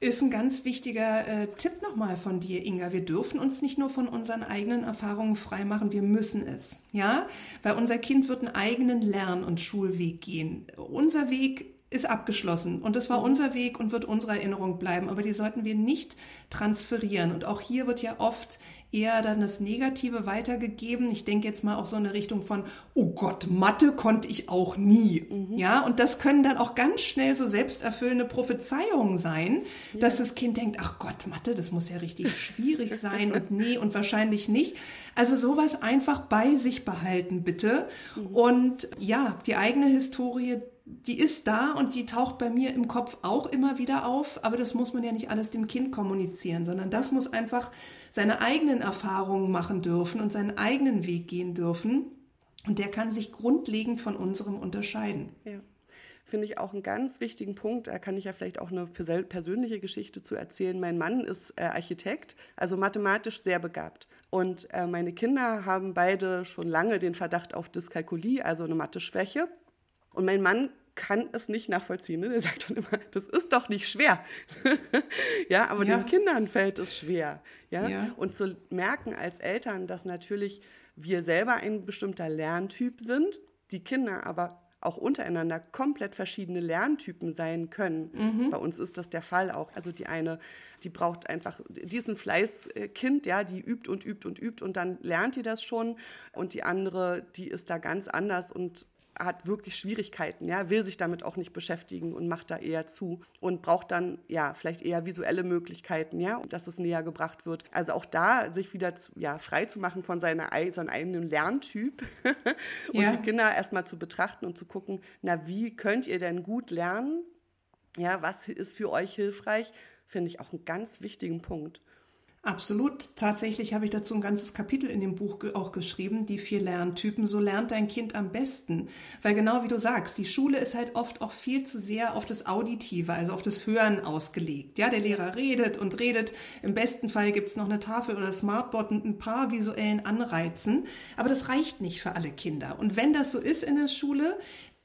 ist ein ganz wichtiger äh, Tipp nochmal von dir, Inga. Wir dürfen uns nicht nur von unseren eigenen Erfahrungen freimachen, wir müssen es. Ja, weil unser Kind wird einen eigenen Lern- und Schulweg gehen. Unser Weg ist abgeschlossen und das war unser Weg und wird unsere Erinnerung bleiben, aber die sollten wir nicht transferieren. Und auch hier wird ja oft eher dann das Negative weitergegeben. Ich denke jetzt mal auch so in der Richtung von, oh Gott, Mathe konnte ich auch nie. Mhm. Ja, und das können dann auch ganz schnell so selbsterfüllende Prophezeiungen sein, ja. dass das Kind denkt, ach Gott, Mathe, das muss ja richtig schwierig sein und nee und wahrscheinlich nicht. Also sowas einfach bei sich behalten, bitte. Mhm. Und ja, die eigene Historie die ist da und die taucht bei mir im Kopf auch immer wieder auf, aber das muss man ja nicht alles dem Kind kommunizieren, sondern das muss einfach seine eigenen Erfahrungen machen dürfen und seinen eigenen Weg gehen dürfen. Und der kann sich grundlegend von unserem unterscheiden. Ja. Finde ich auch einen ganz wichtigen Punkt. Da kann ich ja vielleicht auch eine persönliche Geschichte zu erzählen. Mein Mann ist äh, Architekt, also mathematisch sehr begabt. Und äh, meine Kinder haben beide schon lange den Verdacht auf Dyskalkulie, also eine Mathe-Schwäche. Und mein Mann kann es nicht nachvollziehen. Ne? Der sagt dann immer, das ist doch nicht schwer. ja, aber ja. den Kindern fällt es schwer. Ja? ja? Und zu merken als Eltern, dass natürlich wir selber ein bestimmter Lerntyp sind, die Kinder aber auch untereinander komplett verschiedene Lerntypen sein können. Mhm. Bei uns ist das der Fall auch. Also die eine, die braucht einfach, die ist ein Fleißkind, ja, die übt und übt und übt und dann lernt die das schon. Und die andere, die ist da ganz anders und hat wirklich Schwierigkeiten, ja, will sich damit auch nicht beschäftigen und macht da eher zu und braucht dann ja vielleicht eher visuelle Möglichkeiten, ja, dass es näher gebracht wird. Also auch da sich wieder zu, ja, frei zu machen von seiner, seinem eigenen Lerntyp und ja. die Kinder erstmal zu betrachten und zu gucken, na, wie könnt ihr denn gut lernen? Ja, was ist für euch hilfreich? Finde ich auch einen ganz wichtigen Punkt. Absolut. Tatsächlich habe ich dazu ein ganzes Kapitel in dem Buch auch geschrieben, die vier Lerntypen. So lernt dein Kind am besten. Weil genau wie du sagst, die Schule ist halt oft auch viel zu sehr auf das Auditive, also auf das Hören ausgelegt. Ja, der Lehrer redet und redet. Im besten Fall gibt es noch eine Tafel oder Smartboard mit ein paar visuellen Anreizen. Aber das reicht nicht für alle Kinder. Und wenn das so ist in der Schule,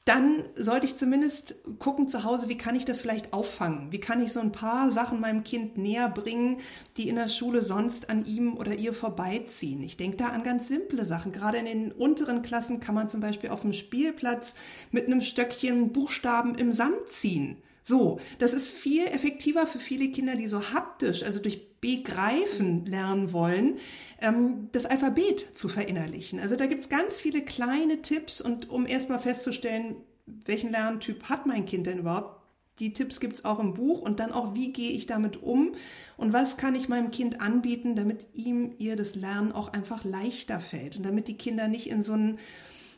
dann sollte ich zumindest gucken zu Hause, wie kann ich das vielleicht auffangen? Wie kann ich so ein paar Sachen meinem Kind näher bringen, die in der Schule sonst an ihm oder ihr vorbeiziehen? Ich denke da an ganz simple Sachen. Gerade in den unteren Klassen kann man zum Beispiel auf dem Spielplatz mit einem Stöckchen Buchstaben im Sand ziehen. So, das ist viel effektiver für viele Kinder, die so haptisch, also durch Begreifen lernen wollen, ähm, das Alphabet zu verinnerlichen. Also da gibt's ganz viele kleine Tipps und um erstmal festzustellen, welchen Lerntyp hat mein Kind denn überhaupt, die Tipps gibt's auch im Buch und dann auch, wie gehe ich damit um und was kann ich meinem Kind anbieten, damit ihm ihr das Lernen auch einfach leichter fällt und damit die Kinder nicht in so ein,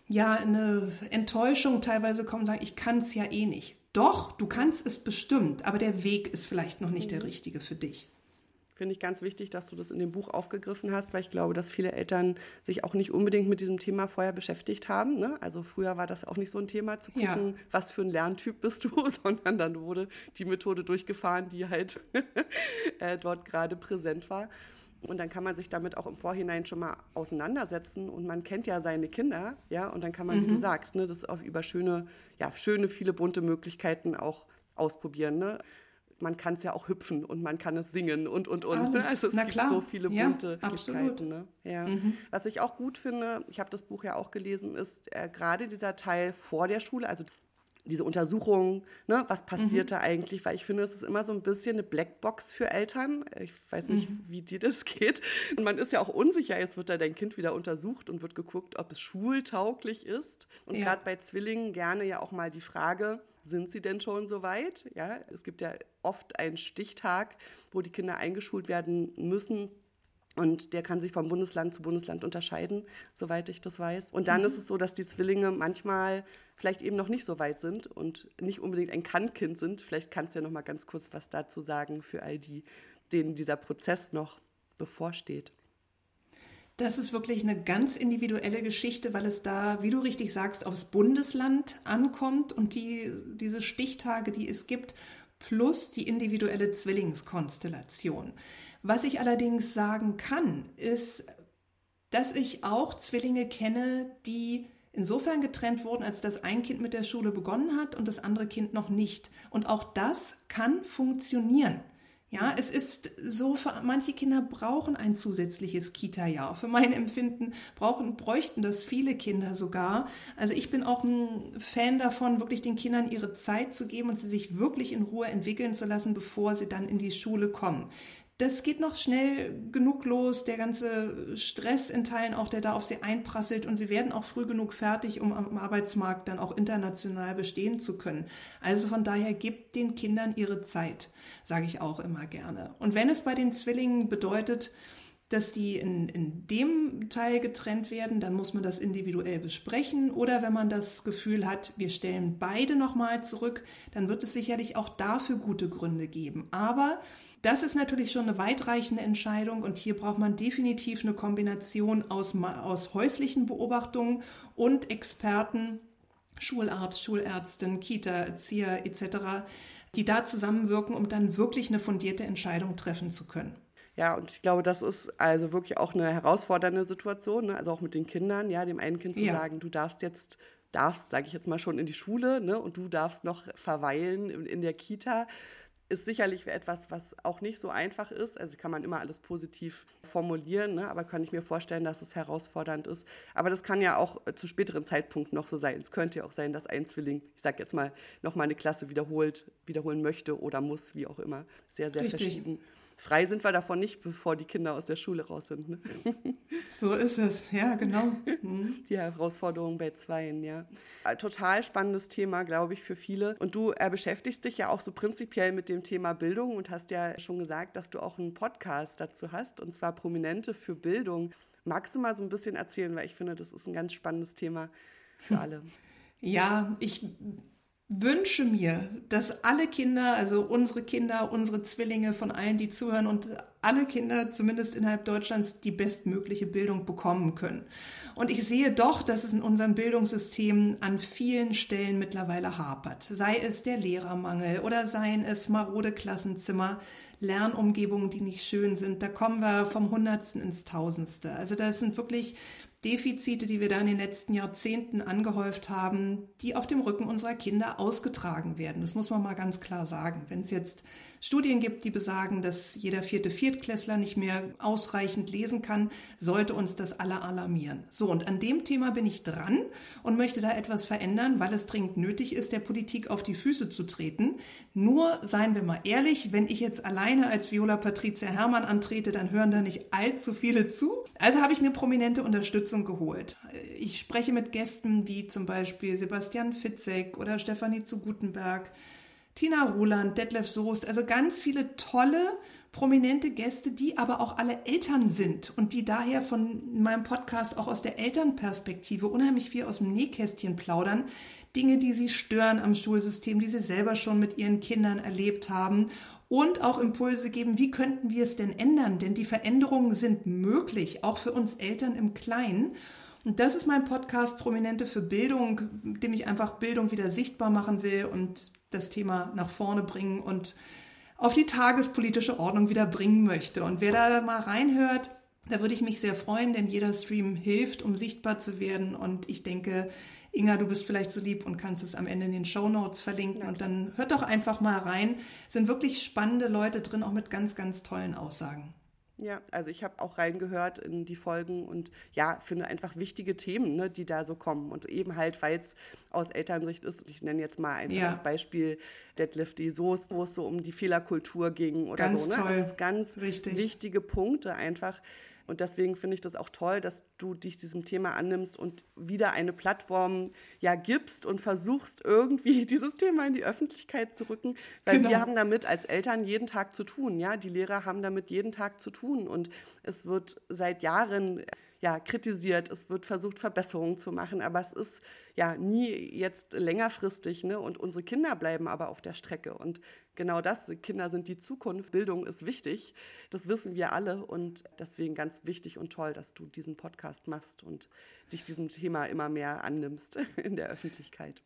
ja, eine Enttäuschung teilweise kommen und sagen, ich kann es ja eh nicht. Doch, du kannst es bestimmt, aber der Weg ist vielleicht noch nicht der mhm. richtige für dich. Finde ich ganz wichtig, dass du das in dem Buch aufgegriffen hast, weil ich glaube, dass viele Eltern sich auch nicht unbedingt mit diesem Thema vorher beschäftigt haben. Ne? Also früher war das auch nicht so ein Thema zu gucken, ja. was für ein Lerntyp bist du, sondern dann wurde die Methode durchgefahren, die halt äh, dort gerade präsent war. Und dann kann man sich damit auch im Vorhinein schon mal auseinandersetzen und man kennt ja seine Kinder, ja, und dann kann man, mhm. wie du mhm. sagst, ne, das auch über schöne, ja, schöne, viele bunte Möglichkeiten auch ausprobieren. Ne? Man kann es ja auch hüpfen und man kann es singen und, und, und. Ne? Also es Na gibt klar. so viele bunte ja, Möglichkeiten. Ne? Ja. Mhm. Was ich auch gut finde, ich habe das Buch ja auch gelesen, ist äh, gerade dieser Teil vor der Schule, also diese Untersuchung, ne, was passiert mhm. da eigentlich, weil ich finde, es ist immer so ein bisschen eine Blackbox für Eltern. Ich weiß nicht, mhm. wie dir das geht. Und man ist ja auch unsicher, jetzt wird da dein Kind wieder untersucht und wird geguckt, ob es schultauglich ist. Und ja. gerade bei Zwillingen gerne ja auch mal die Frage, sind sie denn schon so weit? Ja, es gibt ja oft einen Stichtag, wo die Kinder eingeschult werden müssen. Und der kann sich von Bundesland zu Bundesland unterscheiden, soweit ich das weiß. Und dann mhm. ist es so, dass die Zwillinge manchmal vielleicht eben noch nicht so weit sind und nicht unbedingt ein Kannkind sind. Vielleicht kannst du ja noch mal ganz kurz was dazu sagen für all die, denen dieser Prozess noch bevorsteht. Das ist wirklich eine ganz individuelle Geschichte, weil es da, wie du richtig sagst, aufs Bundesland ankommt und die, diese Stichtage, die es gibt, plus die individuelle Zwillingskonstellation. Was ich allerdings sagen kann, ist, dass ich auch Zwillinge kenne, die insofern getrennt wurden, als dass ein Kind mit der Schule begonnen hat und das andere Kind noch nicht. Und auch das kann funktionieren. Ja, es ist so, für manche Kinder brauchen ein zusätzliches Kita-Jahr. Für mein Empfinden brauchen, bräuchten das viele Kinder sogar. Also ich bin auch ein Fan davon, wirklich den Kindern ihre Zeit zu geben und sie sich wirklich in Ruhe entwickeln zu lassen, bevor sie dann in die Schule kommen das geht noch schnell genug los, der ganze Stress in Teilen auch, der da auf sie einprasselt und sie werden auch früh genug fertig, um am Arbeitsmarkt dann auch international bestehen zu können. Also von daher gibt den Kindern ihre Zeit, sage ich auch immer gerne. Und wenn es bei den Zwillingen bedeutet, dass die in, in dem Teil getrennt werden, dann muss man das individuell besprechen. Oder wenn man das Gefühl hat, wir stellen beide nochmal zurück, dann wird es sicherlich auch dafür gute Gründe geben. Aber das ist natürlich schon eine weitreichende Entscheidung und hier braucht man definitiv eine Kombination aus, aus häuslichen Beobachtungen und Experten, Schularzt, Schulärztin, Kita, Erzieher etc., die da zusammenwirken, um dann wirklich eine fundierte Entscheidung treffen zu können. Ja, und ich glaube, das ist also wirklich auch eine herausfordernde Situation, ne? also auch mit den Kindern, ja, dem einen Kind zu ja. sagen, du darfst jetzt, darfst, sage ich jetzt mal schon, in die Schule, ne? und du darfst noch verweilen in, in der Kita ist sicherlich etwas, was auch nicht so einfach ist. Also kann man immer alles positiv formulieren, ne? aber kann ich mir vorstellen, dass es herausfordernd ist. Aber das kann ja auch zu späteren Zeitpunkten noch so sein. Es könnte ja auch sein, dass ein Zwilling, ich sage jetzt mal, noch mal eine Klasse wiederholt, wiederholen möchte oder muss, wie auch immer. Sehr, sehr Richtig. verschieden frei sind wir davon nicht, bevor die Kinder aus der Schule raus sind. Ne? So ist es, ja, genau. Mhm. Die Herausforderung bei Zweien, ja. Äh, total spannendes Thema, glaube ich, für viele. Und du äh, beschäftigst dich ja auch so prinzipiell mit dem Thema Bildung und hast ja schon gesagt, dass du auch einen Podcast dazu hast, und zwar Prominente für Bildung. Magst du mal so ein bisschen erzählen, weil ich finde, das ist ein ganz spannendes Thema für alle. Ja, ich wünsche mir, dass alle Kinder, also unsere Kinder, unsere Zwillinge von allen, die zuhören und alle Kinder, zumindest innerhalb Deutschlands, die bestmögliche Bildung bekommen können. Und ich sehe doch, dass es in unserem Bildungssystem an vielen Stellen mittlerweile hapert. Sei es der Lehrermangel oder seien es marode Klassenzimmer, Lernumgebungen, die nicht schön sind. Da kommen wir vom Hundertsten ins Tausendste. Also das sind wirklich Defizite, die wir da in den letzten Jahrzehnten angehäuft haben, die auf dem Rücken unserer Kinder ausgetragen werden. Das muss man mal ganz klar sagen. Wenn es jetzt Studien gibt, die besagen, dass jeder vierte Viertklässler nicht mehr ausreichend lesen kann, sollte uns das alle alarmieren. So, und an dem Thema bin ich dran und möchte da etwas verändern, weil es dringend nötig ist, der Politik auf die Füße zu treten. Nur, seien wir mal ehrlich, wenn ich jetzt alleine als Viola Patricia Hermann antrete, dann hören da nicht allzu viele zu. Also habe ich mir prominente Unterstützung geholt. Ich spreche mit Gästen wie zum Beispiel Sebastian Fitzek oder Stefanie zu Gutenberg, Tina Ruland, Detlef Soest, also ganz viele tolle, prominente Gäste, die aber auch alle Eltern sind und die daher von meinem Podcast auch aus der Elternperspektive unheimlich viel aus dem Nähkästchen plaudern. Dinge, die sie stören am Schulsystem, die sie selber schon mit ihren Kindern erlebt haben und auch Impulse geben, wie könnten wir es denn ändern? Denn die Veränderungen sind möglich, auch für uns Eltern im Kleinen. Und das ist mein Podcast Prominente für Bildung, dem ich einfach Bildung wieder sichtbar machen will und das Thema nach vorne bringen und auf die tagespolitische Ordnung wieder bringen möchte. Und wer da mal reinhört, da würde ich mich sehr freuen, denn jeder Stream hilft, um sichtbar zu werden. Und ich denke, Inga, du bist vielleicht so lieb und kannst es am Ende in den Show Notes verlinken. Und dann hört doch einfach mal rein. Es sind wirklich spannende Leute drin, auch mit ganz, ganz tollen Aussagen. Ja, also ich habe auch reingehört in die Folgen und ja, finde einfach wichtige Themen, ne, die da so kommen. Und eben halt, weil es aus Elternsicht ist, und ich nenne jetzt mal ein ja. Beispiel Deadlift die Soße, wo es so um die Fehlerkultur ging oder ganz so. Ne? Toll. Also ganz Richtig. wichtige Punkte einfach, und deswegen finde ich das auch toll, dass du dich diesem Thema annimmst und wieder eine Plattform ja gibst und versuchst irgendwie dieses Thema in die Öffentlichkeit zu rücken, weil genau. wir haben damit als Eltern jeden Tag zu tun, ja, die Lehrer haben damit jeden Tag zu tun. Und es wird seit Jahren ja, kritisiert, es wird versucht, Verbesserungen zu machen, aber es ist ja nie jetzt längerfristig. Ne? Und unsere Kinder bleiben aber auf der Strecke. Und genau das, Kinder sind die Zukunft, Bildung ist wichtig, das wissen wir alle. Und deswegen ganz wichtig und toll, dass du diesen Podcast machst und dich diesem Thema immer mehr annimmst in der Öffentlichkeit.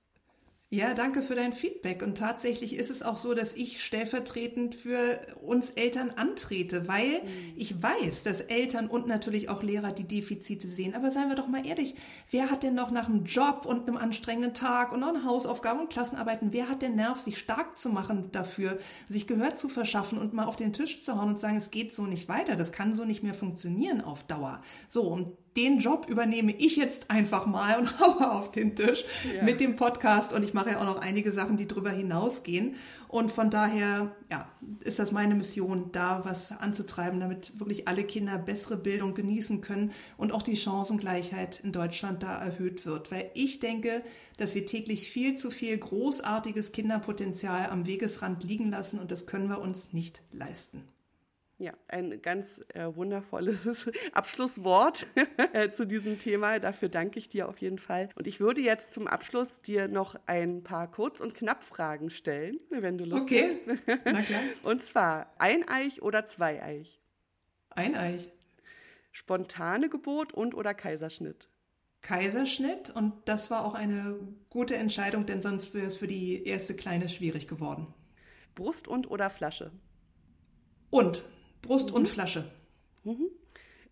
Ja, danke für dein Feedback. Und tatsächlich ist es auch so, dass ich stellvertretend für uns Eltern antrete, weil mhm. ich weiß, dass Eltern und natürlich auch Lehrer die Defizite sehen. Aber seien wir doch mal ehrlich, wer hat denn noch nach einem Job und einem anstrengenden Tag und noch eine Hausaufgaben und Klassenarbeiten, wer hat den Nerv, sich stark zu machen dafür, sich Gehör zu verschaffen und mal auf den Tisch zu hauen und sagen, es geht so nicht weiter, das kann so nicht mehr funktionieren auf Dauer. So, und den Job übernehme ich jetzt einfach mal und haue auf den Tisch ja. mit dem Podcast und ich mache ja auch noch einige Sachen, die darüber hinausgehen und von daher ja, ist das meine Mission, da was anzutreiben, damit wirklich alle Kinder bessere Bildung genießen können und auch die Chancengleichheit in Deutschland da erhöht wird, weil ich denke, dass wir täglich viel zu viel großartiges Kinderpotenzial am Wegesrand liegen lassen und das können wir uns nicht leisten. Ja, ein ganz äh, wundervolles Abschlusswort äh, zu diesem Thema. Dafür danke ich dir auf jeden Fall. Und ich würde jetzt zum Abschluss dir noch ein paar Kurz- und Knappfragen stellen, wenn du Lust okay. hast. Okay, na klar. Und zwar Eineich oder Zweieich? Eineich. Spontane Geburt und oder Kaiserschnitt? Kaiserschnitt und das war auch eine gute Entscheidung, denn sonst wäre es für die erste Kleine schwierig geworden. Brust und oder Flasche? Und. Brust mhm. und Flasche. Mhm.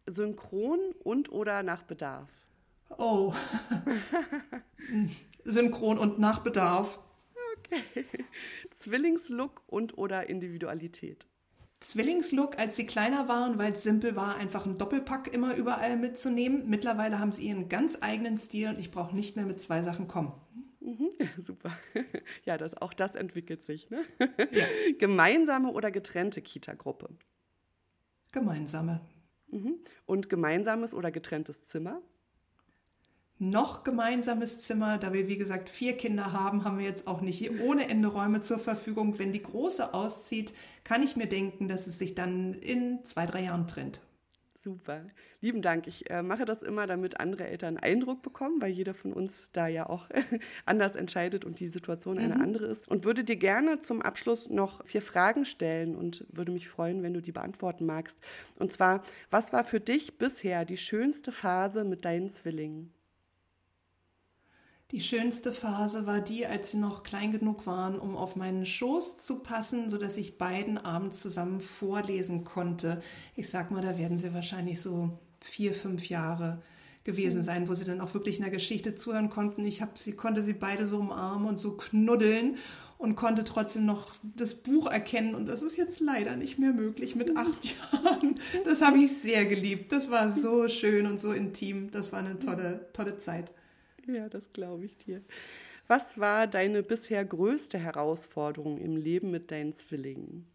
Synchron und oder nach Bedarf? Oh. Synchron und nach Bedarf. Zwillingslook und oder Individualität? Zwillingslook, als sie kleiner waren, weil es simpel war, einfach einen Doppelpack immer überall mitzunehmen. Mittlerweile haben sie ihren ganz eigenen Stil und ich brauche nicht mehr mit zwei Sachen kommen. Mhm, super. Ja, das, auch das entwickelt sich. Ne? Ja. Gemeinsame oder getrennte Kita-Gruppe? Gemeinsame. Mhm. Und gemeinsames oder getrenntes Zimmer? noch gemeinsames Zimmer. Da wir, wie gesagt, vier Kinder haben, haben wir jetzt auch nicht ohne Ende Räume zur Verfügung. Wenn die Große auszieht, kann ich mir denken, dass es sich dann in zwei, drei Jahren trennt. Super. Lieben Dank. Ich äh, mache das immer, damit andere Eltern Eindruck bekommen, weil jeder von uns da ja auch anders entscheidet und die Situation eine mhm. andere ist. Und würde dir gerne zum Abschluss noch vier Fragen stellen und würde mich freuen, wenn du die beantworten magst. Und zwar, was war für dich bisher die schönste Phase mit deinen Zwillingen? Die schönste Phase war die, als sie noch klein genug waren, um auf meinen Schoß zu passen, so dass ich beiden abends zusammen vorlesen konnte. Ich sag mal, da werden sie wahrscheinlich so vier, fünf Jahre gewesen sein, wo sie dann auch wirklich einer Geschichte zuhören konnten. Ich hab, sie konnte sie beide so umarmen und so knuddeln und konnte trotzdem noch das Buch erkennen. Und das ist jetzt leider nicht mehr möglich mit acht Jahren. Das habe ich sehr geliebt. Das war so schön und so intim. Das war eine tolle, tolle Zeit. Ja, das glaube ich dir. Was war deine bisher größte Herausforderung im Leben mit deinen Zwillingen?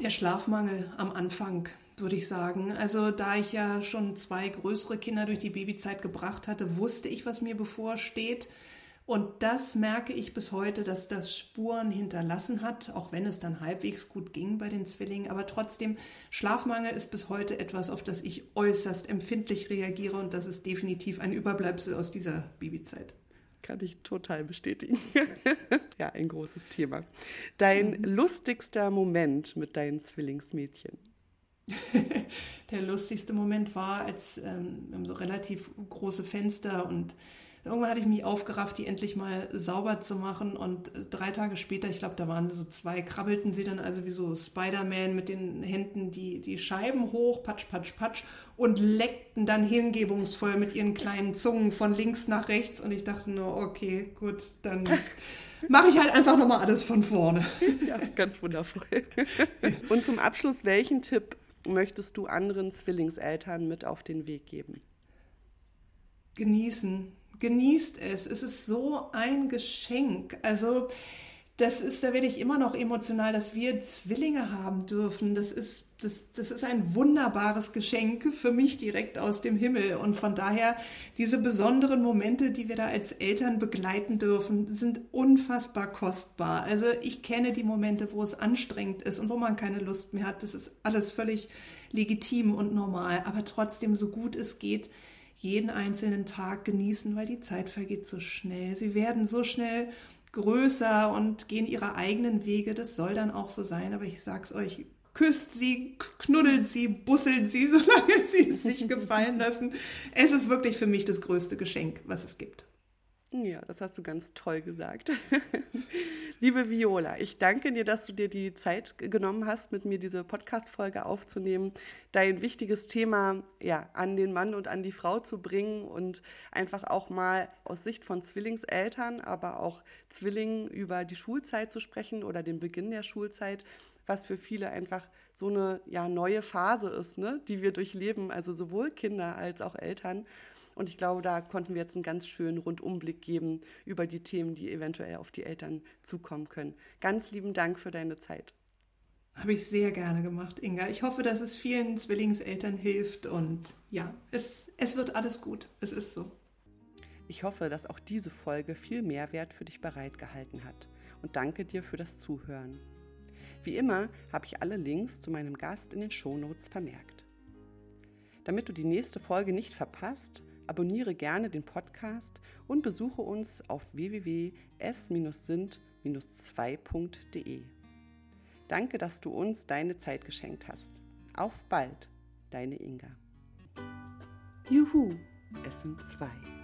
Der Schlafmangel am Anfang, würde ich sagen. Also da ich ja schon zwei größere Kinder durch die Babyzeit gebracht hatte, wusste ich, was mir bevorsteht. Und das merke ich bis heute, dass das Spuren hinterlassen hat, auch wenn es dann halbwegs gut ging bei den Zwillingen. Aber trotzdem, Schlafmangel ist bis heute etwas, auf das ich äußerst empfindlich reagiere und das ist definitiv ein Überbleibsel aus dieser Babyzeit. Kann ich total bestätigen. ja, ein großes Thema. Dein mhm. lustigster Moment mit deinen Zwillingsmädchen? Der lustigste Moment war, als ähm, so relativ große Fenster und Irgendwann hatte ich mich aufgerafft, die endlich mal sauber zu machen. Und drei Tage später, ich glaube, da waren sie so zwei, krabbelten sie dann also wie so Spider-Man mit den Händen die, die Scheiben hoch, patsch, patsch, patsch, und leckten dann hingebungsvoll mit ihren kleinen Zungen von links nach rechts. Und ich dachte nur, okay, gut, dann mache ich halt einfach nochmal alles von vorne. Ja, ganz wundervoll. Und zum Abschluss, welchen Tipp möchtest du anderen Zwillingseltern mit auf den Weg geben? Genießen genießt es. Es ist so ein Geschenk. Also das ist, da werde ich immer noch emotional, dass wir Zwillinge haben dürfen. Das ist, das, das ist ein wunderbares Geschenk für mich direkt aus dem Himmel. Und von daher, diese besonderen Momente, die wir da als Eltern begleiten dürfen, sind unfassbar kostbar. Also ich kenne die Momente, wo es anstrengend ist und wo man keine Lust mehr hat. Das ist alles völlig legitim und normal. Aber trotzdem, so gut es geht, jeden einzelnen Tag genießen, weil die Zeit vergeht so schnell. Sie werden so schnell größer und gehen ihre eigenen Wege. Das soll dann auch so sein. Aber ich sag's euch, küsst sie, knuddelt sie, busselt sie, solange sie es sich gefallen lassen. Es ist wirklich für mich das größte Geschenk, was es gibt. Ja, das hast du ganz toll gesagt. Liebe Viola, ich danke dir, dass du dir die Zeit genommen hast, mit mir diese Podcast-Folge aufzunehmen, dein wichtiges Thema ja, an den Mann und an die Frau zu bringen und einfach auch mal aus Sicht von Zwillingseltern, aber auch Zwillingen über die Schulzeit zu sprechen oder den Beginn der Schulzeit, was für viele einfach so eine ja, neue Phase ist, ne, die wir durchleben, also sowohl Kinder als auch Eltern. Und ich glaube, da konnten wir jetzt einen ganz schönen Rundumblick geben über die Themen, die eventuell auf die Eltern zukommen können. Ganz lieben Dank für deine Zeit. Habe ich sehr gerne gemacht, Inga. Ich hoffe, dass es vielen Zwillingseltern hilft und ja, es, es wird alles gut. Es ist so. Ich hoffe, dass auch diese Folge viel Mehrwert für dich bereitgehalten hat und danke dir für das Zuhören. Wie immer habe ich alle Links zu meinem Gast in den Shownotes vermerkt. Damit du die nächste Folge nicht verpasst, abonniere gerne den Podcast und besuche uns auf www.s-sind-2.de. Danke, dass du uns deine Zeit geschenkt hast. Auf bald, deine Inga. Juhu, es sind zwei.